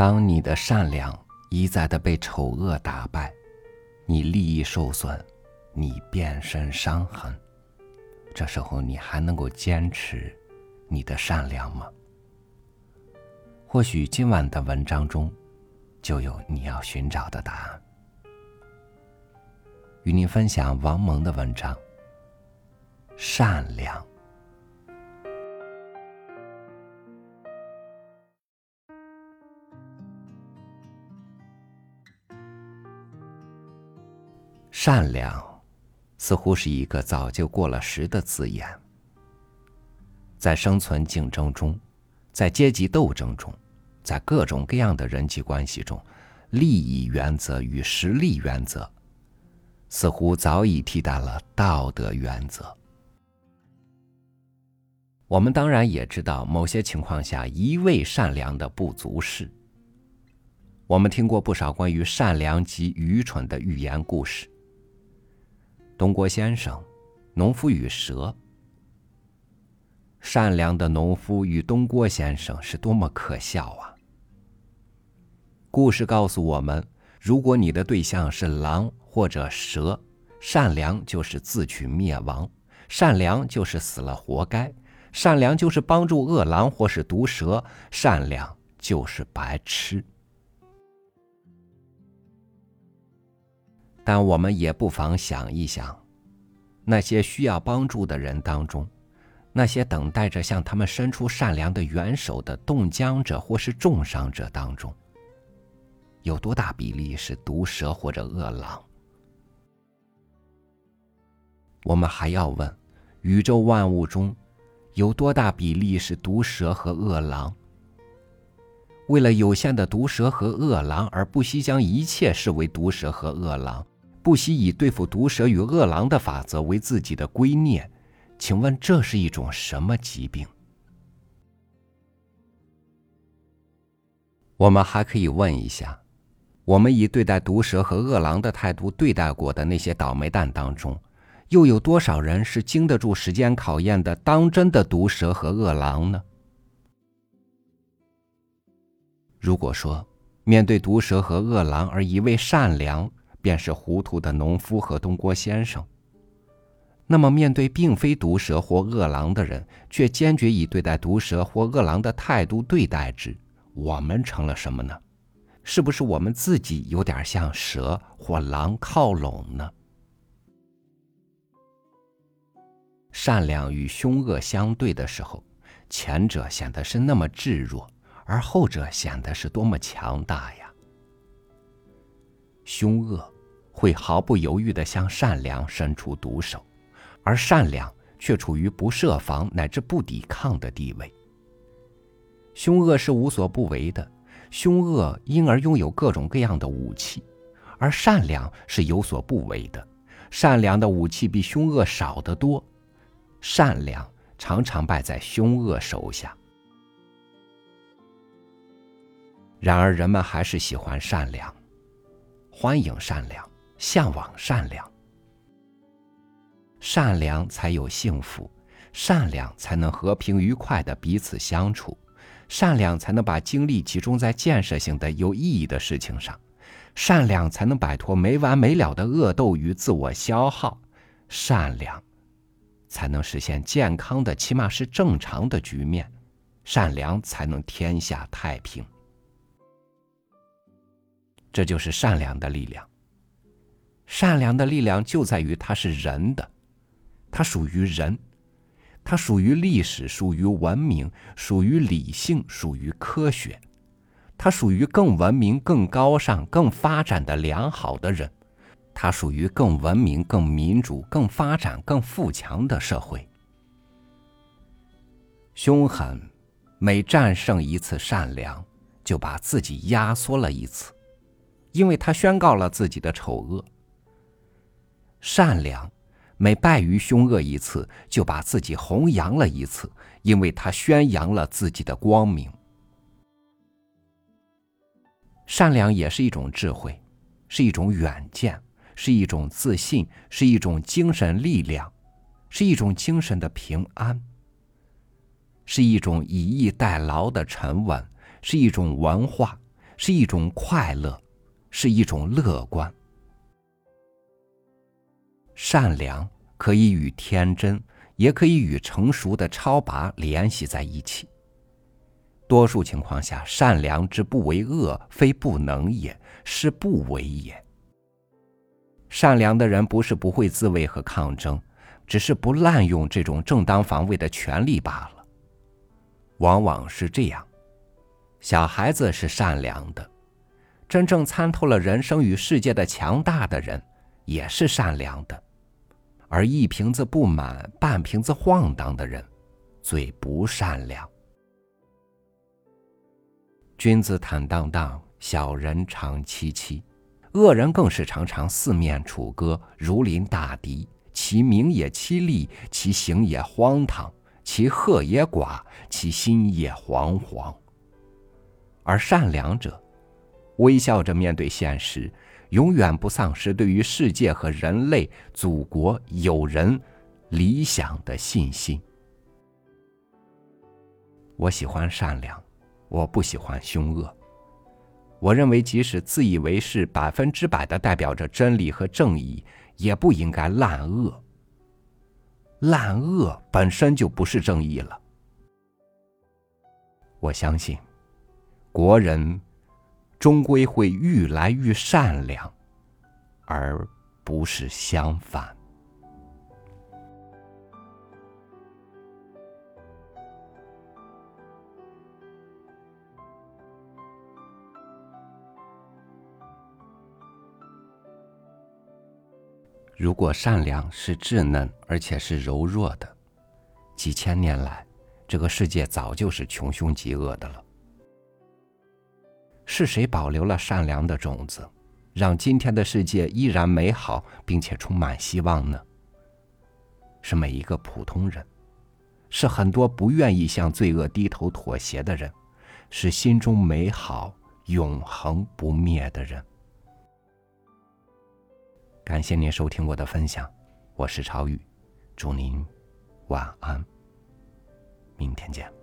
当你的善良一再的被丑恶打败，你利益受损，你遍身伤痕，这时候你还能够坚持你的善良吗？或许今晚的文章中就有你要寻找的答案。与您分享王蒙的文章《善良》。善良，似乎是一个早就过了时的字眼。在生存竞争中，在阶级斗争中，在各种各样的人际关系中，利益原则与实力原则，似乎早已替代了道德原则。我们当然也知道，某些情况下，一味善良的不足是。我们听过不少关于善良及愚蠢的寓言故事。东郭先生，农夫与蛇。善良的农夫与东郭先生是多么可笑啊！故事告诉我们：如果你的对象是狼或者蛇，善良就是自取灭亡，善良就是死了活该，善良就是帮助恶狼或是毒蛇，善良就是白痴。但我们也不妨想一想，那些需要帮助的人当中，那些等待着向他们伸出善良的援手的冻僵者或是重伤者当中，有多大比例是毒蛇或者恶狼？我们还要问，宇宙万物中，有多大比例是毒蛇和恶狼？为了有限的毒蛇和恶狼而不惜将一切视为毒蛇和恶狼？不惜以对付毒蛇与恶狼的法则为自己的圭臬，请问这是一种什么疾病？我们还可以问一下：我们以对待毒蛇和恶狼的态度对待过的那些倒霉蛋当中，又有多少人是经得住时间考验的当真的毒蛇和恶狼呢？如果说面对毒蛇和恶狼而一味善良，便是糊涂的农夫和东郭先生。那么，面对并非毒蛇或恶狼的人，却坚决以对待毒蛇或恶狼的态度对待之，我们成了什么呢？是不是我们自己有点向蛇或狼靠拢呢？善良与凶恶相对的时候，前者显得是那么稚弱，而后者显得是多么强大呀！凶恶会毫不犹豫的向善良伸出毒手，而善良却处于不设防乃至不抵抗的地位。凶恶是无所不为的，凶恶因而拥有各种各样的武器，而善良是有所不为的，善良的武器比凶恶少得多，善良常常败在凶恶手下。然而，人们还是喜欢善良。欢迎善良，向往善良，善良才有幸福，善良才能和平愉快的彼此相处，善良才能把精力集中在建设性的、有意义的事情上，善良才能摆脱没完没了的恶斗与自我消耗，善良才能实现健康的，起码是正常的局面，善良才能天下太平。这就是善良的力量。善良的力量就在于它是人的，它属于人，它属于历史，属于文明，属于理性，属于科学，它属于更文明、更高尚、更发展的良好的人，它属于更文明、更民主、更发展、更富强的社会。凶狠每战胜一次善良，就把自己压缩了一次。因为他宣告了自己的丑恶，善良每败于凶恶一次，就把自己弘扬了一次，因为他宣扬了自己的光明。善良也是一种智慧，是一种远见，是一种自信，是一种精神力量，是一种精神的平安，是一种以逸待劳的沉稳，是一种文化。是一种快乐，是一种乐观。善良可以与天真，也可以与成熟的超拔联系在一起。多数情况下，善良之不为恶，非不能也，是不为也。善良的人不是不会自卫和抗争，只是不滥用这种正当防卫的权利罢了。往往是这样，小孩子是善良的，真正参透了人生与世界的强大的人，也是善良的，而一瓶子不满、半瓶子晃荡的人，最不善良。君子坦荡荡，小人常戚戚，恶人更是常常四面楚歌，如临大敌。其名也凄厉，其行也荒唐。其贺也寡，其心也惶惶。而善良者，微笑着面对现实，永远不丧失对于世界和人类、祖国、友人、理想的信心。我喜欢善良，我不喜欢凶恶。我认为，即使自以为是、百分之百的代表着真理和正义，也不应该滥恶。滥恶本身就不是正义了。我相信，国人终归会愈来愈善良，而不是相反。如果善良是稚嫩而且是柔弱的，几千年来，这个世界早就是穷凶极恶的了。是谁保留了善良的种子，让今天的世界依然美好并且充满希望呢？是每一个普通人，是很多不愿意向罪恶低头妥协的人，是心中美好永恒不灭的人。感谢您收听我的分享，我是超宇，祝您晚安，明天见。